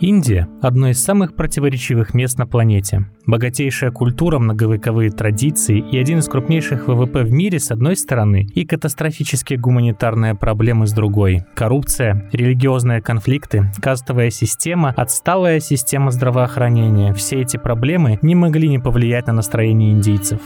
Индия – одно из самых противоречивых мест на планете. Богатейшая культура, многовековые традиции и один из крупнейших ВВП в мире с одной стороны и катастрофические гуманитарные проблемы с другой. Коррупция, религиозные конфликты, кастовая система, отсталая система здравоохранения – все эти проблемы не могли не повлиять на настроение индийцев.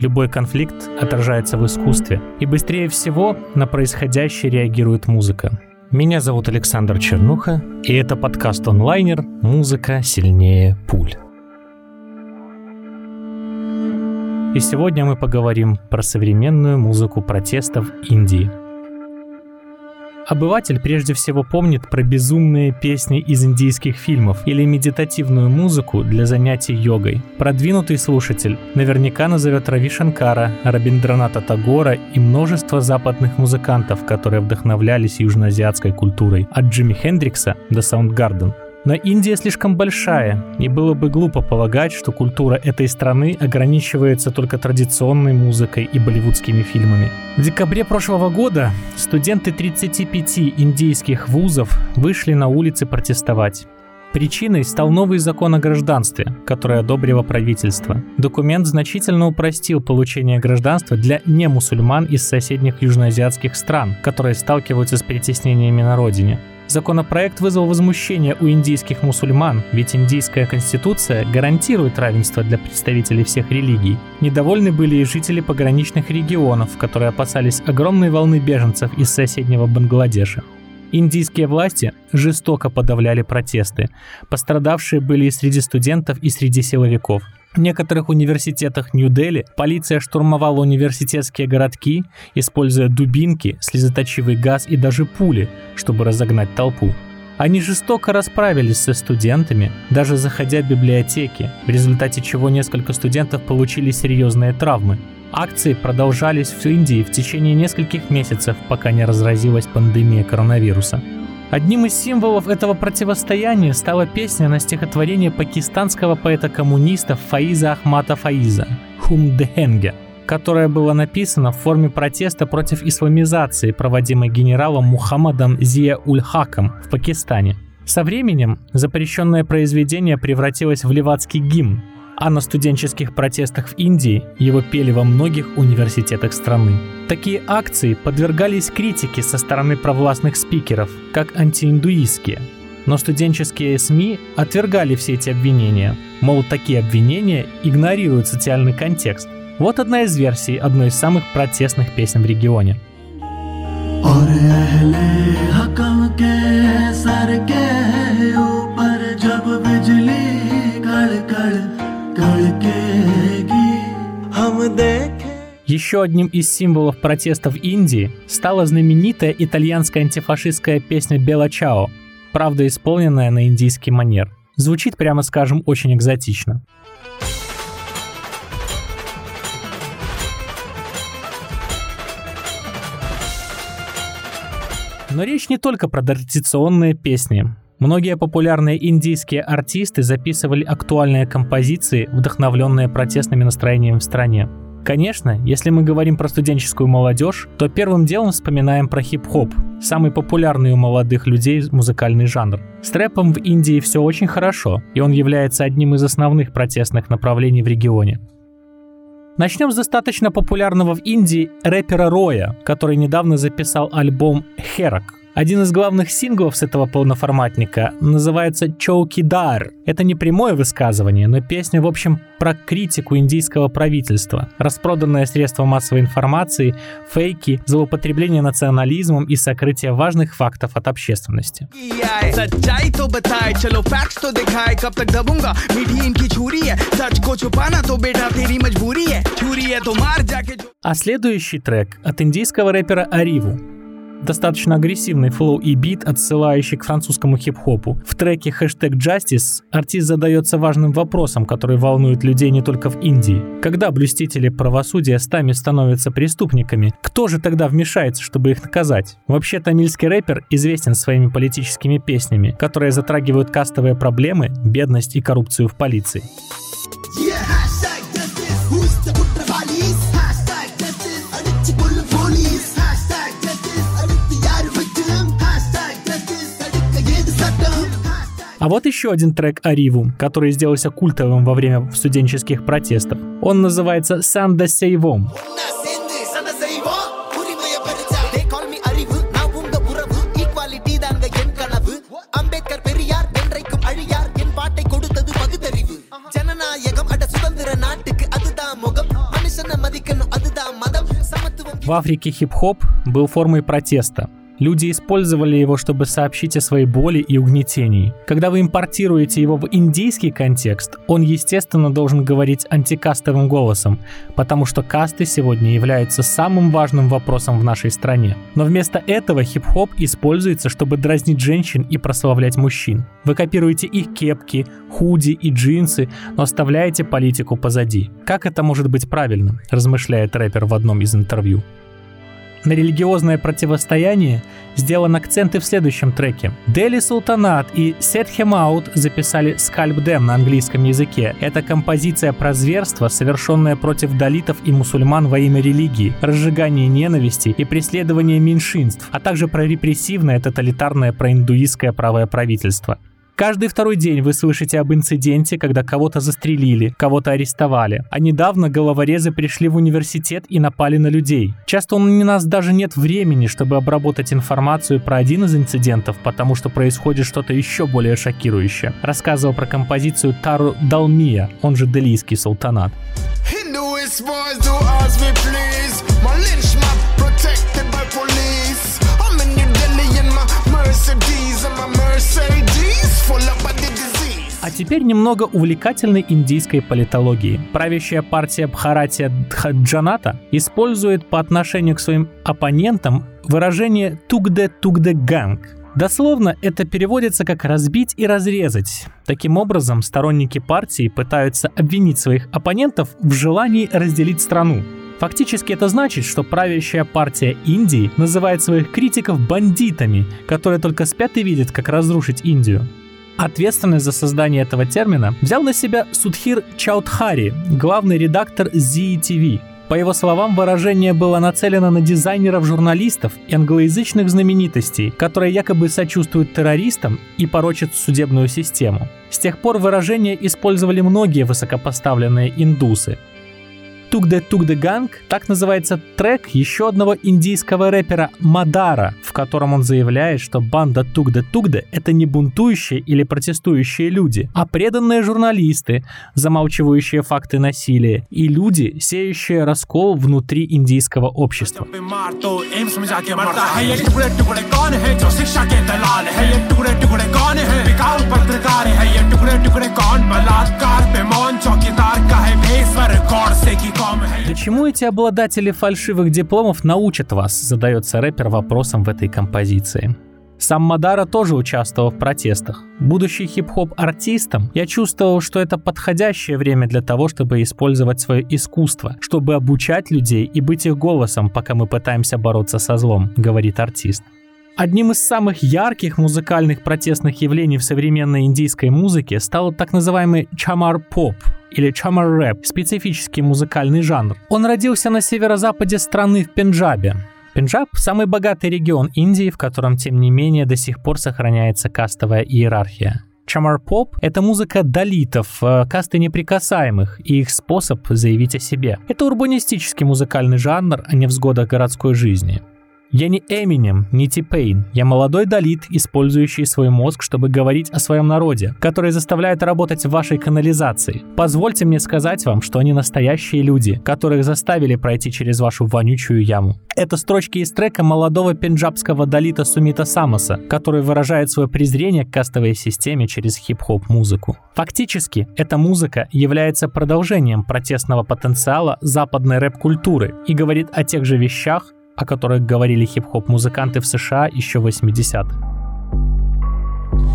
Любой конфликт отражается в искусстве, и быстрее всего на происходящее реагирует музыка. Меня зовут Александр Чернуха, и это подкаст онлайнер «Музыка сильнее пуль». И сегодня мы поговорим про современную музыку протестов Индии – Обыватель прежде всего помнит про безумные песни из индийских фильмов или медитативную музыку для занятий йогой. Продвинутый слушатель наверняка назовет Рави Шанкара, Рабиндраната Тагора и множество западных музыкантов, которые вдохновлялись южноазиатской культурой, от Джимми Хендрикса до Саундгарден. Но Индия слишком большая, и было бы глупо полагать, что культура этой страны ограничивается только традиционной музыкой и болливудскими фильмами. В декабре прошлого года студенты 35 индийских вузов вышли на улицы протестовать. Причиной стал новый закон о гражданстве, который одобрило правительство. Документ значительно упростил получение гражданства для немусульман из соседних южноазиатских стран, которые сталкиваются с притеснениями на родине. Законопроект вызвал возмущение у индийских мусульман, ведь индийская конституция гарантирует равенство для представителей всех религий. Недовольны были и жители пограничных регионов, которые опасались огромной волны беженцев из соседнего Бангладеша. Индийские власти жестоко подавляли протесты. Пострадавшие были и среди студентов, и среди силовиков – в некоторых университетах Нью-Дели полиция штурмовала университетские городки, используя дубинки, слезоточивый газ и даже пули, чтобы разогнать толпу. Они жестоко расправились со студентами, даже заходя в библиотеки, в результате чего несколько студентов получили серьезные травмы. Акции продолжались в Индии в течение нескольких месяцев, пока не разразилась пандемия коронавируса. Одним из символов этого противостояния стала песня на стихотворение пакистанского поэта-коммуниста Фаиза Ахмата Фаиза «Хумдехенге», которое было написано в форме протеста против исламизации, проводимой генералом Мухаммадом Зия-уль-Хаком в Пакистане. Со временем запрещенное произведение превратилось в левацкий гимн, а на студенческих протестах в Индии его пели во многих университетах страны. Такие акции подвергались критике со стороны провластных спикеров, как антииндуистские. Но студенческие СМИ отвергали все эти обвинения. Мол, такие обвинения игнорируют социальный контекст. Вот одна из версий одной из самых протестных песен в регионе. और Еще одним из символов протестов Индии стала знаменитая итальянская антифашистская песня «Бела Чао», правда исполненная на индийский манер. Звучит, прямо скажем, очень экзотично. Но речь не только про традиционные песни. Многие популярные индийские артисты записывали актуальные композиции, вдохновленные протестными настроениями в стране. Конечно, если мы говорим про студенческую молодежь, то первым делом вспоминаем про хип-хоп, самый популярный у молодых людей музыкальный жанр. С рэпом в Индии все очень хорошо, и он является одним из основных протестных направлений в регионе. Начнем с достаточно популярного в Индии рэпера Роя, который недавно записал альбом «Херак», один из главных синглов с этого полноформатника называется «Чоукидар». Это не прямое высказывание, но песня, в общем, про критику индийского правительства, распроданное средства массовой информации, фейки, злоупотребление национализмом и сокрытие важных фактов от общественности. А следующий трек от индийского рэпера Ариву достаточно агрессивный флоу и бит, отсылающий к французскому хип-хопу. В треке хэштег Justice артист задается важным вопросом, который волнует людей не только в Индии. Когда блюстители правосудия стами становятся преступниками, кто же тогда вмешается, чтобы их наказать? Вообще, тамильский рэпер известен своими политическими песнями, которые затрагивают кастовые проблемы, бедность и коррупцию в полиции. А вот еще один трек Ариву, который сделался культовым во время студенческих протестов. Он называется «Санда Сейвом». В Африке хип-хоп был формой протеста. Люди использовали его, чтобы сообщить о своей боли и угнетении. Когда вы импортируете его в индийский контекст, он, естественно, должен говорить антикастовым голосом, потому что касты сегодня являются самым важным вопросом в нашей стране. Но вместо этого хип-хоп используется, чтобы дразнить женщин и прославлять мужчин. Вы копируете их кепки, худи и джинсы, но оставляете политику позади. Как это может быть правильно, размышляет рэпер в одном из интервью. На религиозное противостояние сделан акцент и в следующем треке. Дели Султанат и Set Him Out записали Scalp Them на английском языке. Это композиция про зверство, совершенное против далитов и мусульман во имя религии, разжигание ненависти и преследование меньшинств, а также про репрессивное тоталитарное проиндуистское правое правительство. Каждый второй день вы слышите об инциденте, когда кого-то застрелили, кого-то арестовали. А недавно головорезы пришли в университет и напали на людей. Часто у нас даже нет времени, чтобы обработать информацию про один из инцидентов, потому что происходит что-то еще более шокирующее. Рассказывал про композицию Тару Далмия, он же Делийский султанат. Mercedes and my Mercedes а теперь немного увлекательной индийской политологии. Правящая партия Бхаратия Дхаджаната использует по отношению к своим оппонентам выражение «тугде-тугде ганг», Дословно это переводится как «разбить и разрезать». Таким образом, сторонники партии пытаются обвинить своих оппонентов в желании разделить страну. Фактически это значит, что правящая партия Индии называет своих критиков бандитами, которые только спят и видят, как разрушить Индию. Ответственность за создание этого термина взял на себя Судхир Чаудхари, главный редактор ZTV. По его словам, выражение было нацелено на дизайнеров-журналистов и англоязычных знаменитостей, которые якобы сочувствуют террористам и порочат судебную систему. С тех пор выражение использовали многие высокопоставленные индусы, Тукде Тукде Ганг, так называется трек еще одного индийского рэпера Мадара, в котором он заявляет, что банда Тукде Тукде — это не бунтующие или протестующие люди, а преданные журналисты, замалчивающие факты насилия, и люди, сеющие раскол внутри индийского общества. Да эти обладатели фальшивых дипломов научат вас, задается рэпер вопросом в этой композиции. Сам Мадара тоже участвовал в протестах. Будучи хип-хоп-артистом, я чувствовал, что это подходящее время для того, чтобы использовать свое искусство, чтобы обучать людей и быть их голосом, пока мы пытаемся бороться со злом, говорит артист. Одним из самых ярких музыкальных протестных явлений в современной индийской музыке стал так называемый чамар-поп или чамар-рэп, специфический музыкальный жанр. Он родился на северо-западе страны в Пенджабе. Пенджаб – самый богатый регион Индии, в котором, тем не менее, до сих пор сохраняется кастовая иерархия. Чамар-поп — это музыка долитов, э, касты неприкасаемых и их способ заявить о себе. Это урбанистический музыкальный жанр, а не взгода городской жизни. Я не Эминем, не Типейн. Я молодой долит, использующий свой мозг, чтобы говорить о своем народе, который заставляет работать в вашей канализации. Позвольте мне сказать вам, что они настоящие люди, которых заставили пройти через вашу вонючую яму. Это строчки из трека молодого пенджабского долита Сумита Самоса, который выражает свое презрение к кастовой системе через хип-хоп музыку. Фактически, эта музыка является продолжением протестного потенциала западной рэп-культуры и говорит о тех же вещах, о которых говорили хип-хоп-музыканты в США еще в 80-х.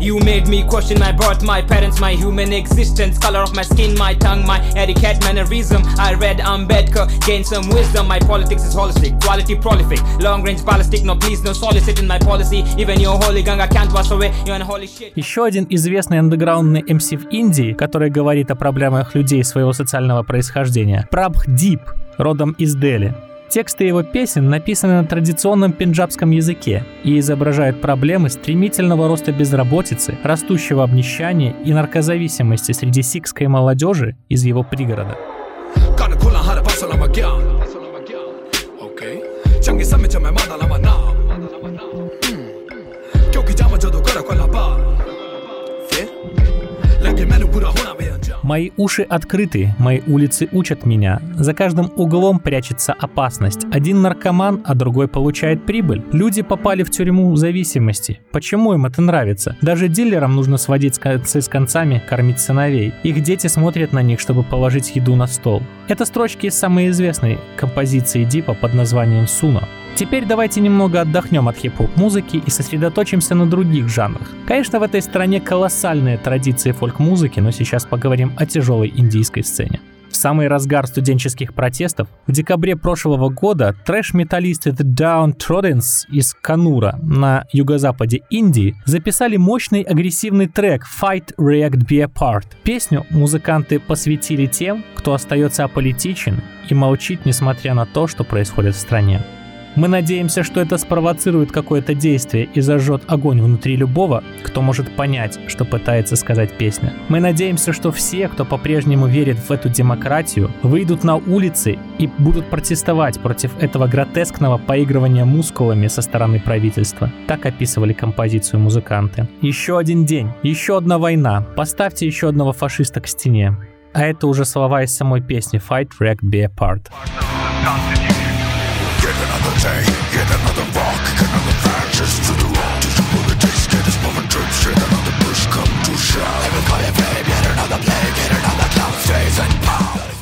You made me question my birth, my parents, my human existence, color of my skin, my tongue, my etiquette, mannerism. I read Ambedkar, gained some wisdom. My politics is holistic, quality prolific, long range ballistic. No, please, no solicit in my policy. Even your holy ganga can't wash away your unholy shit. Еще один известный андеграундный MC в Индии, который говорит о проблемах людей своего социального происхождения. Прабх Дип, родом из Дели. Тексты его песен написаны на традиционном пенджабском языке и изображают проблемы стремительного роста безработицы, растущего обнищания и наркозависимости среди сикской молодежи из его пригорода. Мои уши открыты, мои улицы учат меня. За каждым углом прячется опасность. Один наркоман, а другой получает прибыль. Люди попали в тюрьму зависимости. Почему им это нравится? Даже дилерам нужно сводить концы с концами, кормить сыновей. Их дети смотрят на них, чтобы положить еду на стол. Это строчки из самой известной композиции Дипа под названием «Суна». Теперь давайте немного отдохнем от хип-хоп музыки и сосредоточимся на других жанрах. Конечно, в этой стране колоссальные традиции фольк-музыки, но сейчас поговорим о тяжелой индийской сцене. В самый разгар студенческих протестов в декабре прошлого года трэш-металлисты The Downtroddens из Канура на юго-западе Индии записали мощный агрессивный трек Fight, React, Be Apart. Песню музыканты посвятили тем, кто остается аполитичен и молчит, несмотря на то, что происходит в стране. Мы надеемся, что это спровоцирует какое-то действие и зажжет огонь внутри любого, кто может понять, что пытается сказать песня. Мы надеемся, что все, кто по-прежнему верит в эту демократию, выйдут на улицы и будут протестовать против этого гротескного поигрывания мускулами со стороны правительства. Так описывали композицию музыканты. Еще один день, еще одна война, поставьте еще одного фашиста к стене. А это уже слова из самой песни Fight, Wreck, Be Apart. say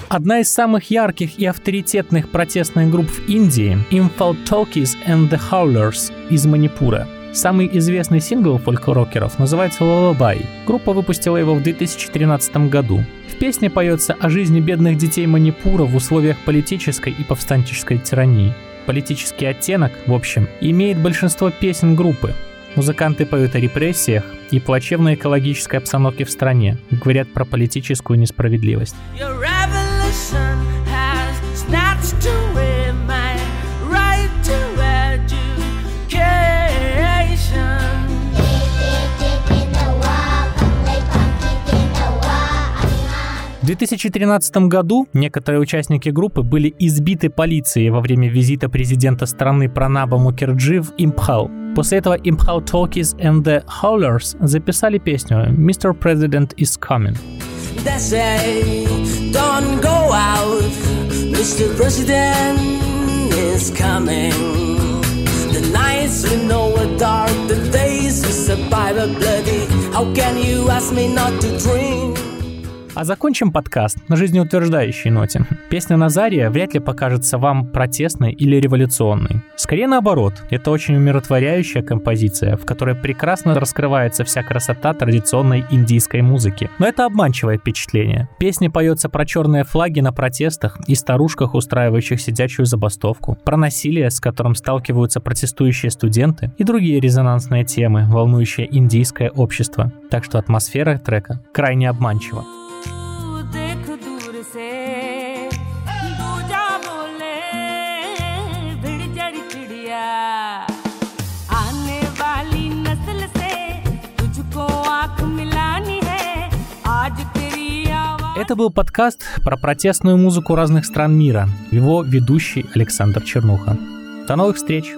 Одна из самых ярких и авторитетных протестных групп в Индии – Infal Talkies and the Howlers из Манипура. Самый известный сингл фольк-рокеров называется «Lullaby». Группа выпустила его в 2013 году. В песне поется о жизни бедных детей Манипура в условиях политической и повстанческой тирании. Политический оттенок, в общем, имеет большинство песен группы. Музыканты поют о репрессиях и плачевной экологической обстановке в стране, говорят про политическую несправедливость. 2013 году некоторые участники группы были избиты полицией во время визита президента страны Пранаба Мукерджи в Импхал. После этого Imphal Talkies and the Howlers записали песню «Mr. President is Coming». They say, don't go out, Mr. President is coming. The nights we know are dark, the days we survive are bloody. How can you ask me not to drink? А закончим подкаст на жизнеутверждающей ноте. Песня Назария вряд ли покажется вам протестной или революционной. Скорее наоборот, это очень умиротворяющая композиция, в которой прекрасно раскрывается вся красота традиционной индийской музыки. Но это обманчивое впечатление. Песня поется про черные флаги на протестах и старушках, устраивающих сидячую забастовку, про насилие, с которым сталкиваются протестующие студенты и другие резонансные темы, волнующие индийское общество. Так что атмосфера трека крайне обманчива. Это был подкаст про протестную музыку разных стран мира. Его ведущий Александр Чернуха. До новых встреч!